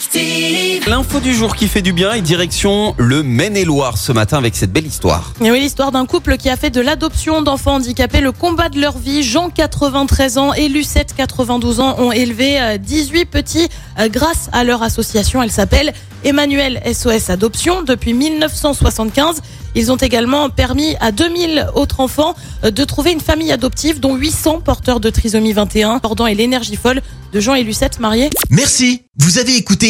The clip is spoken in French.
Active. L'info du jour qui fait du bien et direction le Maine-et-Loire ce matin avec cette belle histoire. Et oui, l'histoire d'un couple qui a fait de l'adoption d'enfants handicapés le combat de leur vie. Jean, 93 ans, et Lucette, 92 ans, ont élevé euh, 18 petits euh, grâce à leur association. Elle s'appelle Emmanuel SOS Adoption. Depuis 1975, ils ont également permis à 2000 autres enfants euh, de trouver une famille adoptive, dont 800 porteurs de trisomie 21. Pendant et l'énergie folle de Jean et Lucette mariés. Merci, vous avez écouté